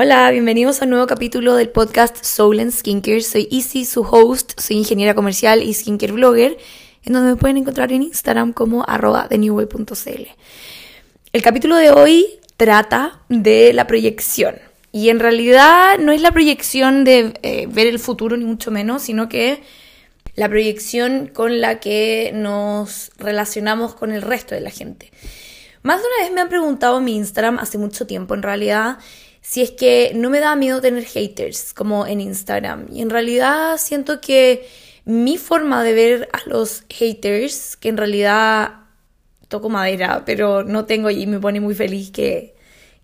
Hola, bienvenidos a un nuevo capítulo del podcast Soul and Skincare. Soy Izzy, su host, soy ingeniera comercial y skincare blogger, en donde me pueden encontrar en Instagram como arroba thenewway.cl. El capítulo de hoy trata de la proyección. Y en realidad no es la proyección de eh, ver el futuro, ni mucho menos, sino que la proyección con la que nos relacionamos con el resto de la gente. Más de una vez me han preguntado en mi Instagram hace mucho tiempo, en realidad, si es que no me da miedo tener haters como en Instagram. Y en realidad siento que mi forma de ver a los haters, que en realidad toco madera, pero no tengo y me pone muy feliz que,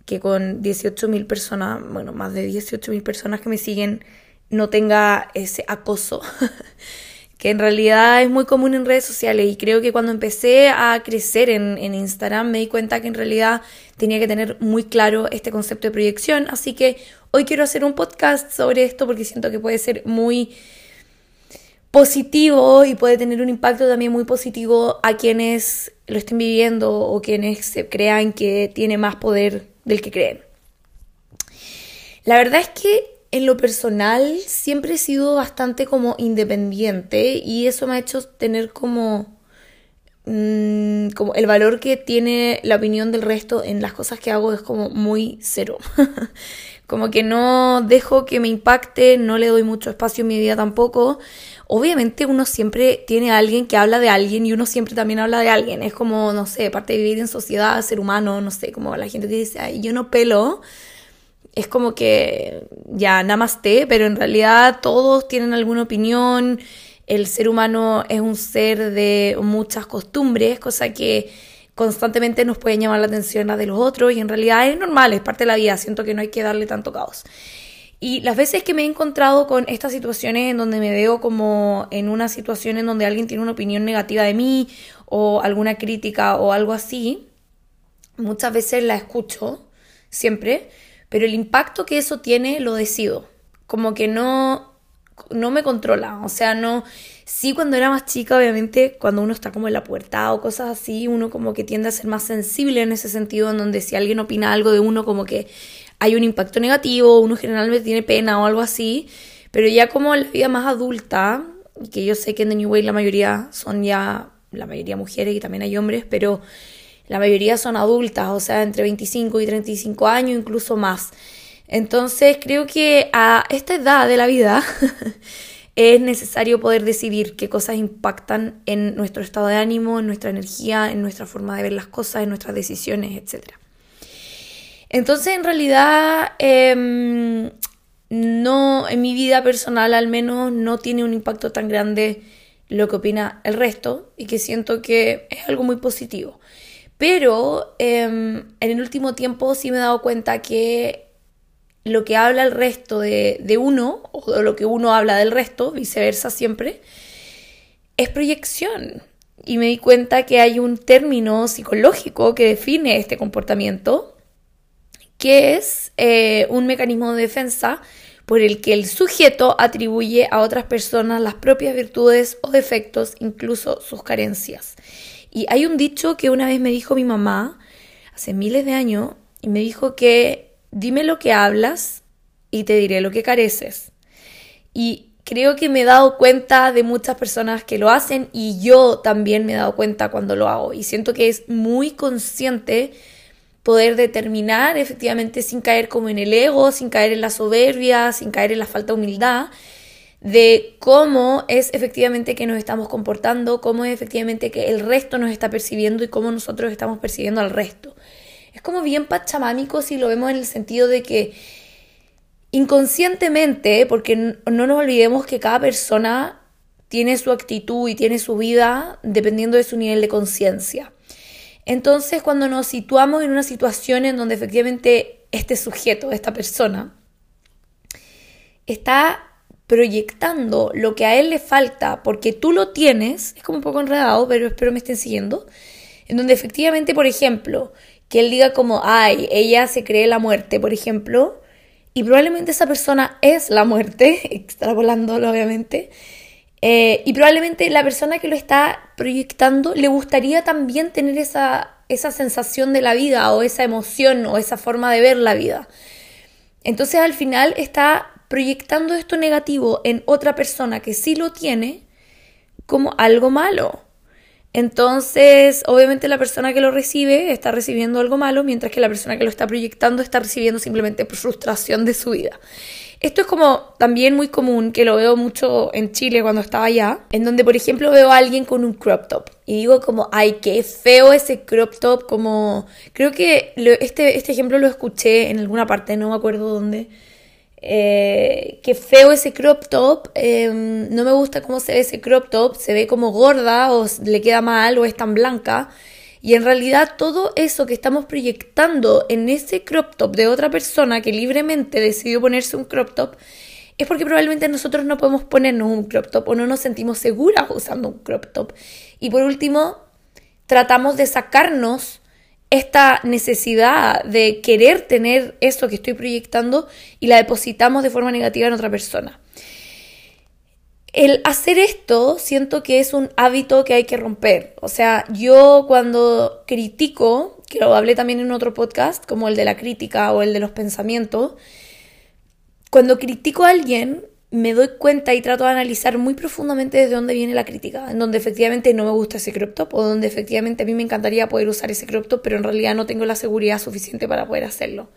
que con 18.000 personas, bueno, más de 18.000 personas que me siguen, no tenga ese acoso. que en realidad es muy común en redes sociales y creo que cuando empecé a crecer en, Instagram me di cuenta que en realidad tenía que tener muy claro este concepto de proyección, así que hoy quiero hacer un podcast sobre esto porque siento que puede ser muy positivo y puede tener un impacto también muy positivo a quienes lo estén viviendo o quienes se crean que tiene más poder del que creen. La verdad es que en lo personal siempre he sido bastante como independiente y eso me ha hecho tener como, mm, como el valor que tiene la opinión del resto en las cosas que hago es como muy cero. como que no dejo que me impacte, no le doy mucho espacio en mi vida tampoco. Obviamente uno siempre tiene alguien que habla de alguien y uno siempre también habla de alguien. Es como, no sé, parte de vivir en sociedad, ser humano, no sé, como la gente que dice, ay, yo no pelo es como que ya namaste, pero en realidad todos tienen alguna opinión. El ser humano es un ser de muchas costumbres, cosa que constantemente nos puede llamar la atención a de los otros y en realidad es normal, es parte de la vida, siento que no hay que darle tanto caos. Y las veces que me he encontrado con estas situaciones en donde me veo como en una situación en donde alguien tiene una opinión negativa de mí o alguna crítica o algo así, muchas veces la escucho, siempre, pero el impacto que eso tiene lo decido. Como que no, no me controla. O sea, no. Sí, cuando era más chica, obviamente, cuando uno está como en la puerta o cosas así, uno como que tiende a ser más sensible en ese sentido, en donde si alguien opina algo de uno, como que hay un impacto negativo, uno generalmente tiene pena o algo así. Pero ya como en la vida más adulta, que yo sé que en The New Way la mayoría son ya, la mayoría mujeres y también hay hombres, pero la mayoría son adultas, o sea, entre 25 y 35 años, incluso más. Entonces creo que a esta edad de la vida es necesario poder decidir qué cosas impactan en nuestro estado de ánimo, en nuestra energía, en nuestra forma de ver las cosas, en nuestras decisiones, etc. Entonces, en realidad, em, no, en mi vida personal al menos, no tiene un impacto tan grande lo que opina el resto y que siento que es algo muy positivo. Pero em, en el último tiempo sí me he dado cuenta que lo que habla el resto de, uno, o lo que uno habla del resto, viceversa siempre, es proyección. Y me di cuenta que hay un término psicológico que define este comportamiento, que es eh, un mecanismo de defensa por el que el sujeto atribuye a otras personas las propias virtudes o defectos, incluso sus carencias. Y hay un dicho que una vez me dijo mi mamá, hace miles de años, y me dijo que dime lo que hablas y te diré lo que careces. Y creo que me he dado cuenta de muchas personas que lo hacen y yo también me he dado cuenta cuando lo hago. Y siento que es muy consciente poder determinar efectivamente sin caer como en el ego, sin caer en la soberbia, sin caer en la falta de humildad, de cómo es efectivamente que nos estamos comportando, cómo es efectivamente que el resto nos está percibiendo y cómo nosotros estamos percibiendo al resto. Es como bien pachamámico si lo vemos en el sentido de que inconscientemente, porque no nos olvidemos que cada persona tiene su actitud y tiene su vida dependiendo de su nivel de conciencia. Entonces, cuando nos situamos en una situación en donde efectivamente este sujeto, esta persona, está proyectando lo que a él le falta porque tú lo tienes, es como un poco enredado, pero espero me estén siguiendo, en donde efectivamente, por ejemplo, que él diga como, ay, ella se cree la muerte, por ejemplo, y probablemente esa persona es la muerte, extrapolándolo obviamente, eh, y probablemente la persona que lo está proyectando le gustaría también tener esa, esa sensación de la vida o esa emoción o esa forma de ver la vida. Entonces al final está proyectando esto negativo en otra persona que sí lo tiene como algo malo. Entonces, obviamente la persona que lo recibe está recibiendo algo malo, mientras que la persona que lo está proyectando está recibiendo simplemente frustración de su vida. Esto es como también muy común, que lo veo mucho en Chile cuando estaba allá, en donde por ejemplo veo a alguien con un crop top y digo como, ay, qué feo ese crop top, como creo que este, este ejemplo lo escuché en alguna parte, no me acuerdo dónde, eh, feo ese crop top, em, no me gusta cómo se ve ese crop top, se ve como gorda o le queda mal o es tan blanca. Y en realidad todo eso que estamos proyectando en ese crop top de otra persona que libremente decidió ponerse un crop top, es porque probablemente nosotros no podemos ponernos un crop top o no nos sentimos seguras usando un crop top. Y por último, tratamos de sacarnos esta necesidad de querer tener eso que estoy proyectando y la depositamos de forma negativa en otra persona. El hacer esto siento que es un hábito que hay que romper. O sea, yo cuando critico, que lo hablé también en otro podcast, como el de la crítica o el de los pensamientos, cuando critico a alguien, me doy cuenta y trato de analizar muy profundamente desde dónde viene la crítica, en donde efectivamente no me gusta ese crop top o donde efectivamente a mí me encantaría poder usar ese crop top, pero en realidad no tengo la seguridad suficiente para poder hacerlo.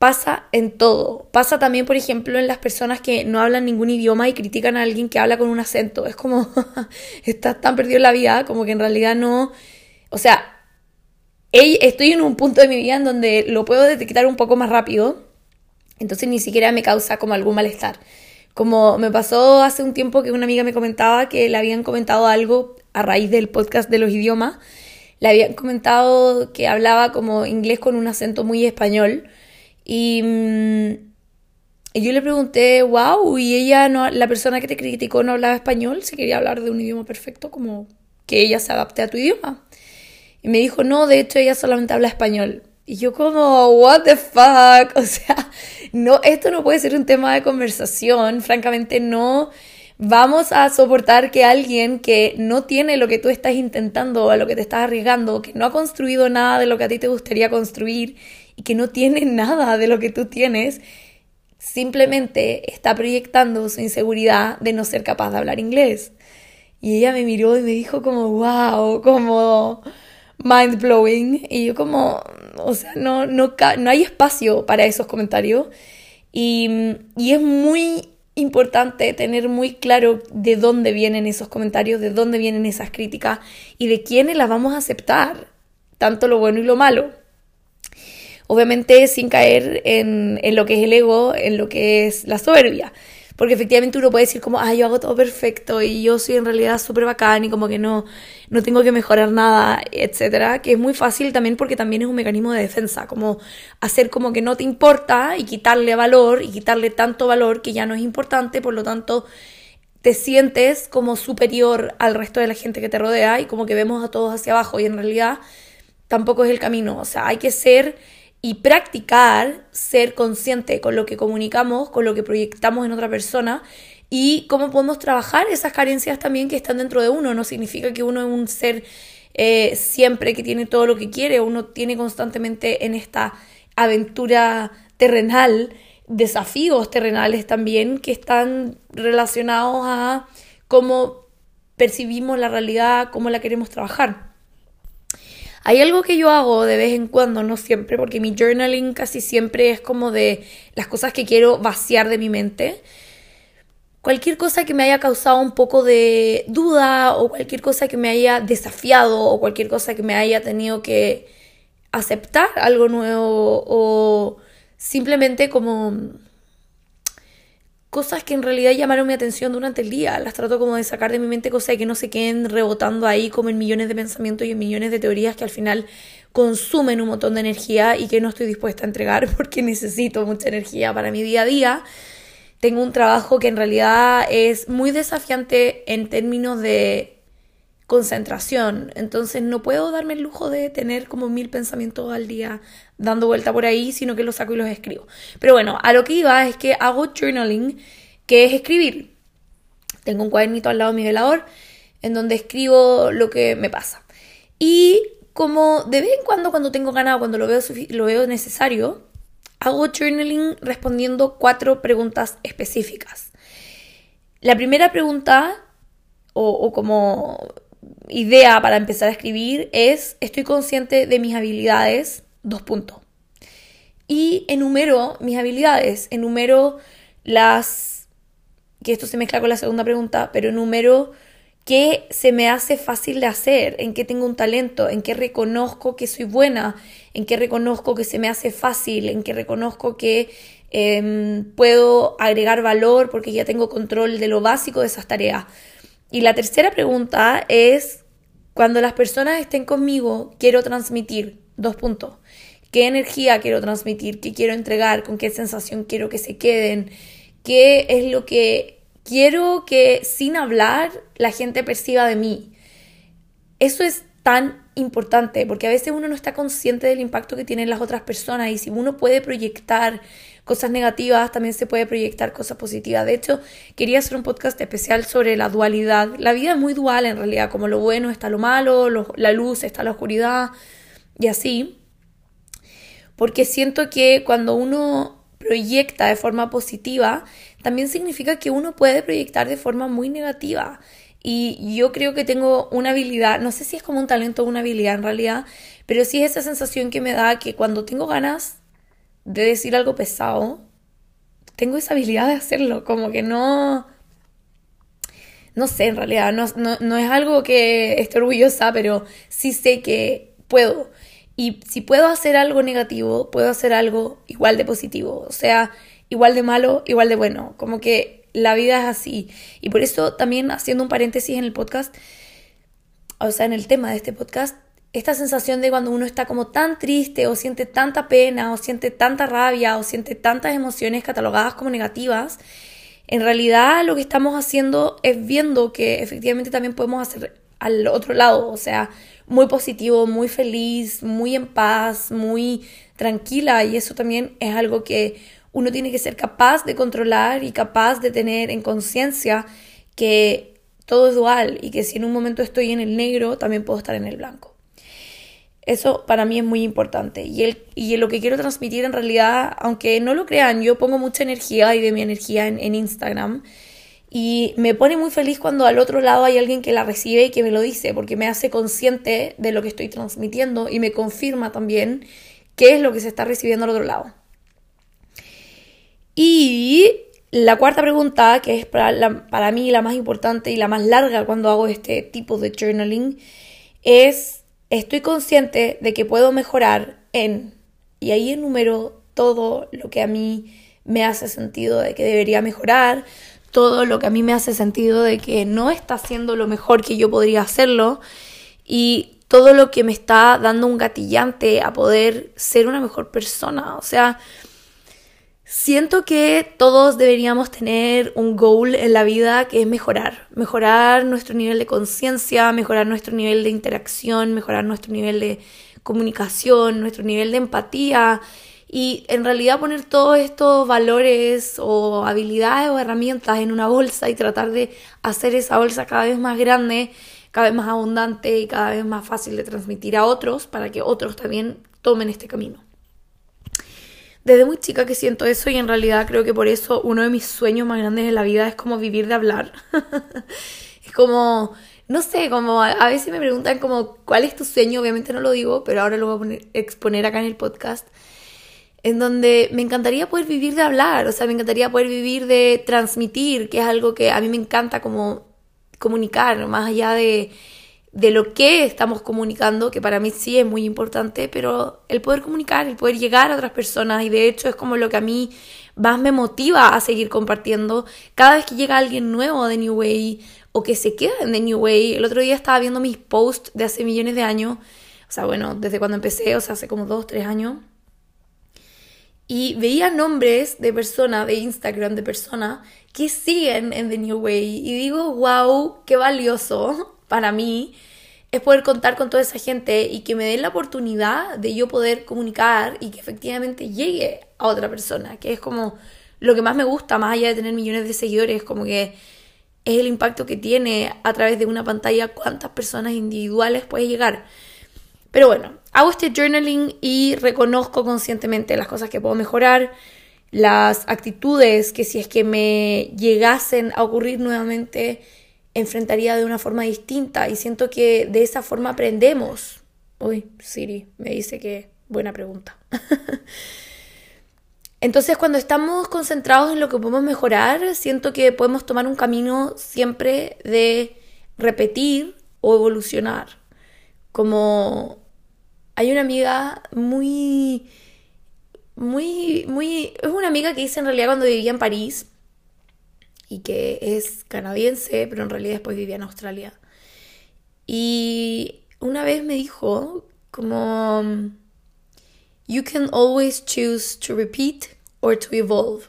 Pasa en todo. Pasa también, por ejemplo, en las personas que no hablan ningún idioma y critican a alguien que habla con un acento. Es como, estás tan perdido en la vida, como que en realidad no... O sea, estoy en un punto de mi vida en donde lo puedo detectar un poco más rápido entonces ni siquiera me causa como algún malestar. Como me pasó hace un tiempo que una amiga me comentaba que le habían comentado algo a raíz del podcast de los idiomas. Le habían comentado que hablaba como inglés con un acento muy español. Y, mm, yo le pregunté, wow, y ella, no, la persona que te criticó no hablaba español, se quería hablar de un idioma perfecto, como que ella se adapte a tu idioma. Y me dijo, no, de hecho ella solamente habla español. Y yo como, what the fuck, o sea, no, esto no puede ser un tema de conversación, francamente no vamos a soportar que alguien que no tiene lo que tú estás intentando a lo que te estás arriesgando, que no ha construido nada de lo que a ti te gustaría construir y que no tiene nada de lo que tú tienes, simplemente está proyectando su inseguridad de no ser capaz de hablar inglés. Y ella me miró y me dijo como, wow, como mind blowing. Y yo como, o sea, no, no, no hay espacio para esos comentarios. Y, y es muy importante tener muy claro de dónde vienen esos comentarios, de dónde vienen esas críticas y de quiénes las vamos a aceptar, tanto lo bueno y lo malo. Obviamente sin caer en, en lo que es el ego, en lo que es la soberbia. Porque efectivamente uno puede decir como, ah, yo hago todo perfecto y yo soy en realidad súper bacán y como que no, no tengo que mejorar nada, etcétera. Que es muy fácil también porque también es un mecanismo de defensa, como hacer como que no te importa y quitarle valor y quitarle tanto valor que ya no es importante, por lo tanto te sientes como superior al resto de la gente que te rodea y como que vemos a todos hacia abajo y en realidad tampoco es el camino. O sea, hay que ser y practicar ser consciente con lo que comunicamos, con lo que proyectamos en otra persona y cómo podemos trabajar esas carencias también que están dentro de uno. No significa que uno es un ser eh, siempre que tiene todo lo que quiere, uno tiene constantemente en esta aventura terrenal desafíos terrenales también que están relacionados a cómo percibimos la realidad, cómo la queremos trabajar. Hay algo que yo hago de vez en cuando, no siempre, porque mi journaling casi siempre es como de las cosas que quiero vaciar de mi mente. Cualquier cosa que me haya causado un poco de duda o cualquier cosa que me haya desafiado o cualquier cosa que me haya tenido que aceptar algo nuevo o simplemente como cosas que en realidad llamaron mi atención durante el día. Las trato como de sacar de mi mente cosas que no se queden rebotando ahí como en millones de pensamientos y en millones de teorías que al final consumen un montón de energía y que no estoy dispuesta a entregar porque necesito mucha energía para mi día a día. Tengo un trabajo que en realidad es muy desafiante en términos de concentración. Entonces no puedo darme el lujo de tener como mil pensamientos al día dando vuelta por ahí, sino que los saco y los escribo. Pero bueno, a lo que iba es que hago journaling, que es escribir. Tengo un cuadernito al lado de mi velador en donde escribo lo que me pasa. Y como de vez en cuando, cuando tengo ganas, cuando lo veo, lo veo necesario, hago journaling respondiendo cuatro preguntas específicas. La primera pregunta, o, como idea para empezar a escribir, es, ¿estoy consciente de mis habilidades? Dos puntos. Y enumero mis habilidades, enumero las, que esto se mezcla con la segunda pregunta, pero enumero qué se me hace fácil de hacer, en qué tengo un talento, en qué reconozco que soy buena, en qué reconozco que se me hace fácil, en qué reconozco que em, puedo agregar valor porque ya tengo control de lo básico de esas tareas. Y la tercera pregunta es, cuando las personas estén conmigo, quiero transmitir dos puntos. ¿Qué energía quiero transmitir? ¿Qué quiero entregar? ¿Con qué sensación quiero que se queden? ¿Qué es lo que quiero que sin hablar la gente perciba de mí. Eso es tan importante porque a veces uno no está consciente del impacto que tienen las otras personas y si uno puede proyectar cosas negativas, también se puede proyectar cosas positivas. De hecho, quería hacer un podcast especial sobre la dualidad. La vida es muy dual en realidad, como lo bueno está lo malo, la luz está la oscuridad y así. Porque siento que cuando uno proyecta de forma positiva, también significa que uno puede proyectar de forma muy negativa. Y yo creo que tengo una habilidad, no sé si es como un talento o una habilidad en realidad, pero sí es esa sensación que me da que cuando tengo ganas de decir algo pesado, tengo esa habilidad de hacerlo, como que no... No sé, en realidad, no, es algo que esté orgullosa, pero sí sé que puedo. Y si puedo hacer algo negativo, puedo hacer algo igual de positivo. O sea, igual de malo, igual de bueno. Como que la vida es así. Y por eso también haciendo un paréntesis en el podcast, o sea, en el tema de este podcast, esta sensación de cuando uno está como tan triste o siente tanta pena o siente tanta rabia o siente tantas emociones catalogadas como negativas, en realidad lo que estamos haciendo es viendo que efectivamente también podemos hacer al otro lado, o sea, muy positivo, muy feliz, muy en paz, muy tranquila y eso también es algo que uno tiene que ser capaz de controlar y capaz de tener en conciencia que todo es dual y que si en un momento estoy en el negro, también puedo estar en el blanco. Eso para mí es muy importante. Y, el, y lo que quiero transmitir en realidad, aunque no lo crean, yo pongo mucha energía y de mi energía en, en Instagram. Y me pone muy feliz cuando al otro lado hay alguien que la recibe y que me lo dice, porque me hace consciente de lo que estoy transmitiendo y me confirma también qué es lo que se está recibiendo al otro lado. Y la cuarta pregunta, que es para, para, mí la más importante y la más larga cuando hago este tipo de journaling, es, estoy consciente de que puedo mejorar en, y ahí enumero todo lo que a mí me hace sentido de que debería mejorar, todo lo que a mí me hace sentido de que no está haciendo lo mejor que yo podría hacerlo y todo lo que me está dando un gatillante a poder ser una mejor persona. O sea, Siento que todos deberíamos tener un goal en la vida que es mejorar, mejorar nuestro nivel de conciencia, mejorar nuestro nivel de interacción, mejorar nuestro nivel de comunicación, nuestro nivel de empatía y en realidad poner todos estos valores o habilidades o herramientas en una bolsa y tratar de hacer esa bolsa cada vez más grande, cada vez más abundante y cada vez más fácil de transmitir a otros para que otros también tomen este camino desde muy chica que siento eso y en realidad creo que por eso uno de mis sueños más grandes en la vida es como vivir de hablar. es como, no sé, como a, veces me preguntan como cuál es tu sueño, obviamente no lo digo, pero ahora lo voy a exponer acá en el podcast, en donde me encantaría poder vivir de hablar, o sea, me encantaría poder vivir de transmitir, que es algo que a mí me encanta como comunicar, más allá de de lo que estamos comunicando, que para mí sí es muy importante, pero el poder comunicar, el poder llegar a otras personas, y de hecho es como lo que a mí más me motiva a seguir compartiendo. Cada vez que llega alguien nuevo de New Way o que se queda en The New Way, el otro día estaba viendo mis posts de hace millones de años, o sea, bueno, desde cuando empecé, o sea, hace como dos, tres años, y veía nombres de personas, de Instagram, de personas que siguen en The New Way, y digo, wow, qué valioso para mí es poder contar con toda esa gente y que me den la oportunidad de yo poder comunicar y que efectivamente llegue a otra persona, que es como lo que más me gusta, más allá de tener millones de seguidores, como que es el impacto que tiene a través de una pantalla cuántas personas individuales puede llegar. Pero bueno, hago este journaling y reconozco conscientemente las cosas que puedo mejorar, las actitudes que si es que me llegasen a ocurrir nuevamente, enfrentaría de una forma distinta y siento que de esa forma aprendemos. Uy, Siri me dice que buena pregunta. Entonces, cuando estamos concentrados en lo que podemos mejorar, siento que podemos tomar un camino siempre de repetir o evolucionar. Como hay una amiga muy, muy, muy, es una amiga que hice en realidad cuando vivía en París que es canadiense, pero en realidad después vivía en Australia. Y una vez me dijo como, you can always choose to repeat or to evolve.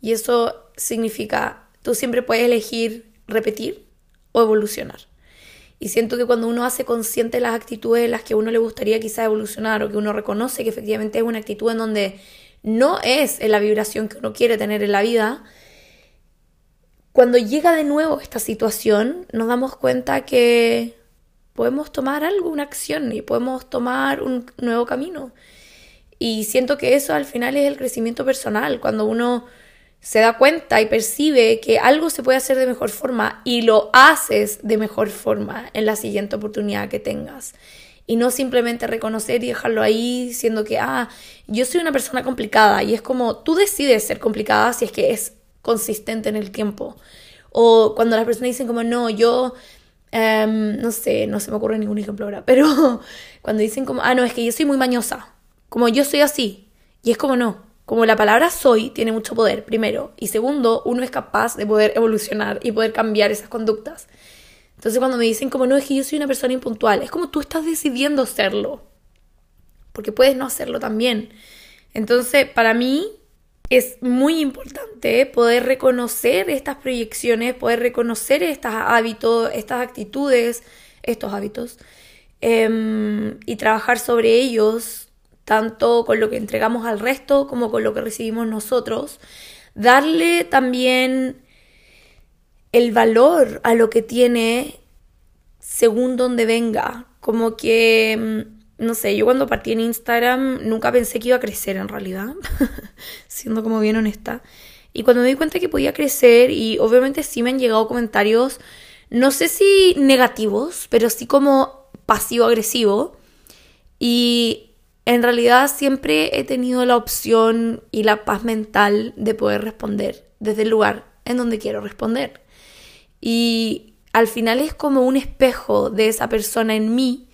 Y eso significa, tú siempre puedes elegir repetir o evolucionar. Y siento que cuando uno hace consciente las actitudes en las que uno le gustaría quizá evolucionar o que uno reconoce que efectivamente es una actitud en donde no es en la vibración que uno quiere tener en la vida, cuando llega de nuevo esta situación nos damos cuenta que podemos tomar algo, una acción y podemos tomar un nuevo camino. Y siento que eso al final es el crecimiento personal, cuando uno se da cuenta y percibe que algo se puede hacer de mejor forma y lo haces de mejor forma en la siguiente oportunidad que tengas. Y no simplemente reconocer y dejarlo ahí siendo que, ah, yo soy una persona complicada y es como tú decides ser complicada si es que es consistente en el tiempo. O cuando las personas dicen como, no, yo, em, no sé, no se me ocurre ningún ejemplo ahora, pero cuando dicen como, ah, no, es que yo soy muy mañosa como yo soy así. Y es como no. Como la palabra soy tiene mucho poder, primero. Y segundo, uno es capaz de poder evolucionar y poder cambiar esas conductas. Entonces cuando me dicen como no, es que yo soy una persona impuntual, es como tú estás decidiendo serlo. Porque puedes no hacerlo también. Entonces, para mí es muy importante poder reconocer estas proyecciones, poder reconocer estos hábitos, estas actitudes, estos hábitos, em, y trabajar sobre ellos tanto con lo que entregamos al resto como con lo que recibimos nosotros. Darle también el valor a lo que tiene según donde venga. Como que, mm, no sé, yo cuando partí en Instagram nunca pensé que iba a crecer en realidad, siendo como bien honesta. Y cuando me di cuenta que podía crecer, y obviamente sí me han llegado comentarios, no sé si negativos, pero sí como pasivo-agresivo. Y en realidad siempre he tenido la opción y la paz mental de poder responder desde el lugar en donde quiero responder. Y al final es como un espejo de esa persona en mí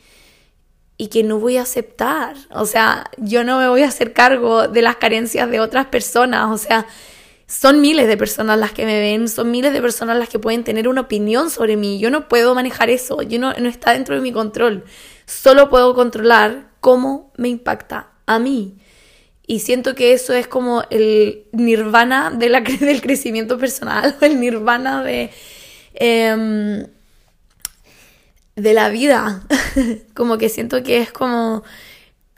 y que no voy a aceptar. O sea, yo no me voy a hacer cargo de las carencias de otras personas. O sea, son miles de personas las que me ven, son miles de personas las que pueden tener una opinión sobre mí. Yo no puedo manejar eso, yo no, no está dentro de mi control. Solo puedo controlar cómo me impacta a mí. Y siento que eso es como el nirvana de la, del crecimiento personal, el nirvana de, em, de la vida. como que siento que es como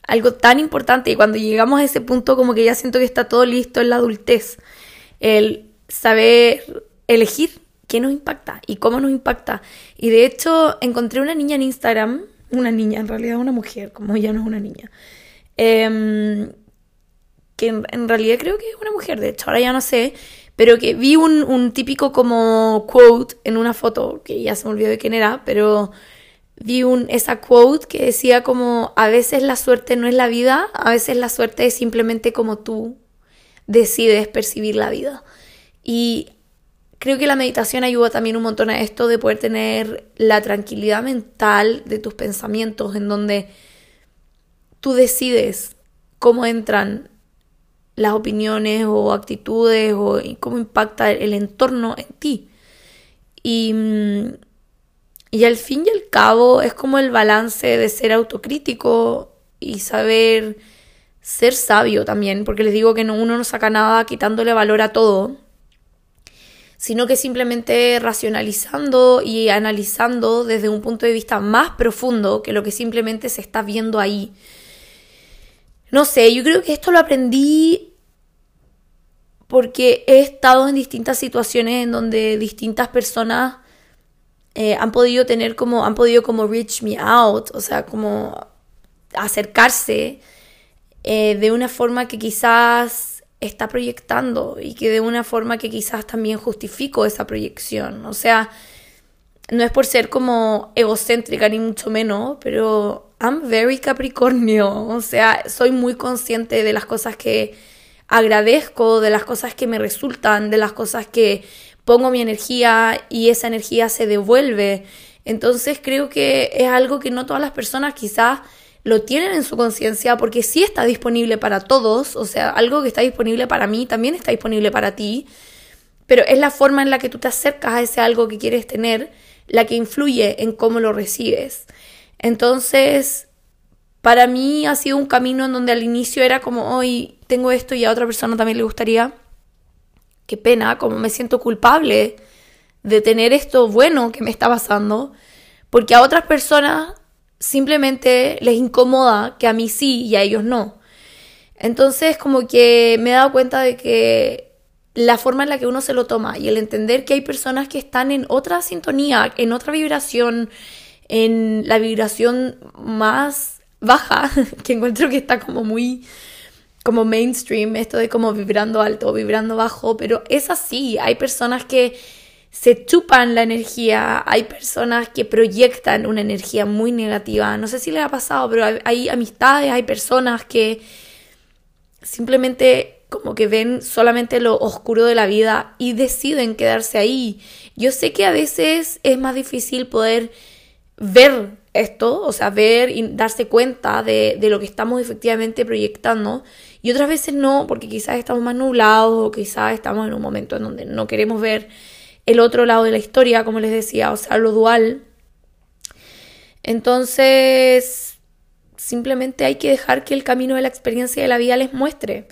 algo tan importante y cuando llegamos a ese punto como que ya siento que está todo listo en la adultez. El saber elegir qué nos impacta y cómo nos impacta. Y de hecho encontré una niña en Instagram una niña, en realidad una mujer, como ya no es una niña. Em, que en, realidad creo que es una mujer, de hecho, ahora ya no sé, pero que vi un, un, típico como quote en una foto, que ya se me olvidó de quién era, pero vi un, esa quote que decía como, a veces la suerte no es la vida, a veces la suerte es simplemente como tú decides percibir la vida. Y Creo que la meditación ayuda también un montón a esto de poder tener la tranquilidad mental de tus pensamientos en donde tú decides cómo entran las opiniones o actitudes o cómo impacta el entorno en ti. Y, y al fin y al cabo es como el balance de ser autocrítico y saber ser sabio también, porque les digo que no, uno no saca nada quitándole valor a todo sino que simplemente racionalizando y analizando desde un punto de vista más profundo que lo que simplemente se está viendo ahí. No sé, yo creo que esto lo aprendí porque he estado en distintas situaciones en donde distintas personas eh, han podido tener como, han podido como reach me out, o sea, como acercarse eh, de una forma que quizás está proyectando y que de una forma que quizás también justifico esa proyección. O sea, no es por ser como egocéntrica ni mucho menos, pero I'm very Capricornio. O sea, soy muy consciente de las cosas que agradezco, de las cosas que me resultan, de las cosas que pongo mi energía y esa energía se devuelve. Entonces creo que es algo que no todas las personas quizás lo tienen en su conciencia porque sí está disponible para todos, o sea, algo que está disponible para mí también está disponible para ti, pero es la forma en la que tú te acercas a ese algo que quieres tener la que influye en cómo lo recibes. Entonces, para mí ha sido un camino en donde al inicio era como, hoy tengo esto y a otra persona también le gustaría. Qué pena, como me siento culpable de tener esto bueno que me está pasando, porque a otras personas simplemente les incomoda que a mí sí y a ellos no. Entonces como que me he dado cuenta de que la forma en la que uno se lo toma y el entender que hay personas que están en otra sintonía, en otra vibración, en la vibración más baja, que encuentro que está como muy como mainstream, esto de como vibrando alto, vibrando bajo, pero es así, hay personas que se chupan la energía, hay personas que proyectan una energía muy negativa, no sé si les ha pasado, pero hay, hay amistades, hay personas que simplemente como que ven solamente lo oscuro de la vida y deciden quedarse ahí. Yo sé que a veces es más difícil poder ver esto, o sea, ver y darse cuenta de, lo que estamos efectivamente proyectando. Y otras veces no, porque quizás estamos más nublados o quizás estamos en un momento en donde no queremos ver el otro lado de la historia, como les decía, o sea, lo dual. Entonces, simplemente hay que dejar que el camino de la experiencia de la vida les muestre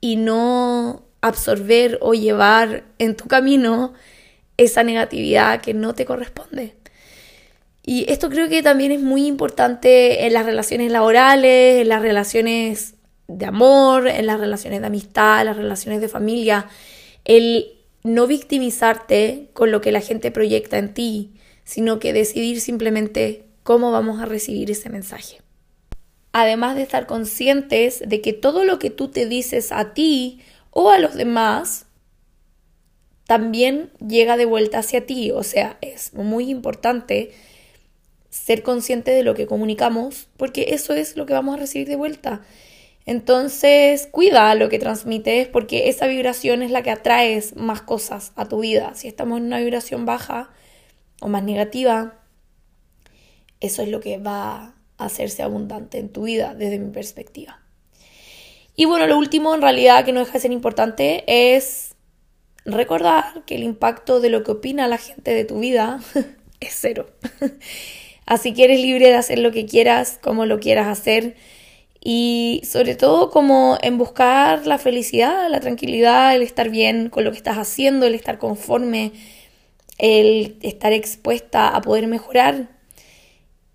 y no absorber o llevar en tu camino esa negatividad que no te corresponde. Y esto creo que también es muy importante en las relaciones laborales, en las relaciones de amor, en las relaciones de amistad, en las relaciones de familia, el no victimizarte con lo que la gente proyecta en ti, sino que decidir simplemente cómo vamos a recibir ese mensaje además de estar conscientes de que todo lo que tú te dices a ti o a los demás también llega de vuelta hacia ti. O sea, es muy importante ser consciente de lo que comunicamos porque eso es lo que vamos a recibir de vuelta. Entonces, cuida lo que transmites porque esa vibración es la que atraes más cosas a tu vida. Si estamos en una vibración baja o más negativa, eso es lo que va hacerse abundante en tu vida desde mi perspectiva. Y bueno, lo último en realidad que no deja de ser importante es recordar que el impacto de lo que opina la gente de tu vida es cero. Así que eres libre de hacer lo que quieras, como lo quieras hacer y sobre todo como en buscar la felicidad, la tranquilidad, el estar bien con lo que estás haciendo, el estar conforme, el estar expuesta a poder mejorar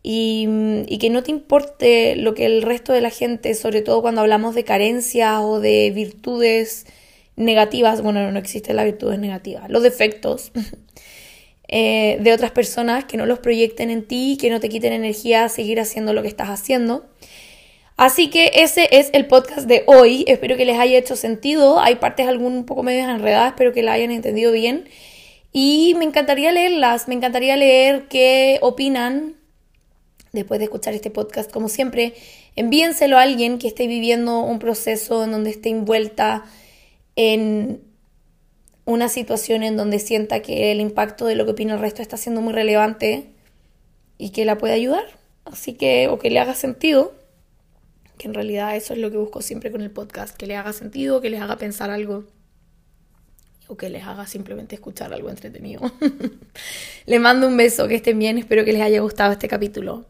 y, que no te importe lo que el resto de la gente, sobre todo cuando hablamos de carencias o de virtudes negativas, bueno, no existen las virtudes negativas, los defectos eh, de otras personas, que no los proyecten en ti, que no te quiten energía a seguir haciendo lo que estás haciendo. Así que ese es el podcast de hoy. Espero que les haya hecho sentido. Hay partes algún un poco medio enredadas, espero que la hayan entendido bien. Y me encantaría leerlas, me encantaría leer qué opinan después de escuchar este podcast, como siempre, envíenselo a alguien que esté viviendo un proceso en donde esté envuelta en una situación en donde sienta que el impacto de lo que opina el resto está siendo muy relevante y que la puede ayudar. Así que, o que le haga sentido, que en realidad eso es lo que busco siempre con el podcast, que le haga sentido, que les haga pensar algo o que les haga simplemente escuchar algo entretenido. les mando un beso, que estén bien, espero que les haya gustado este capítulo.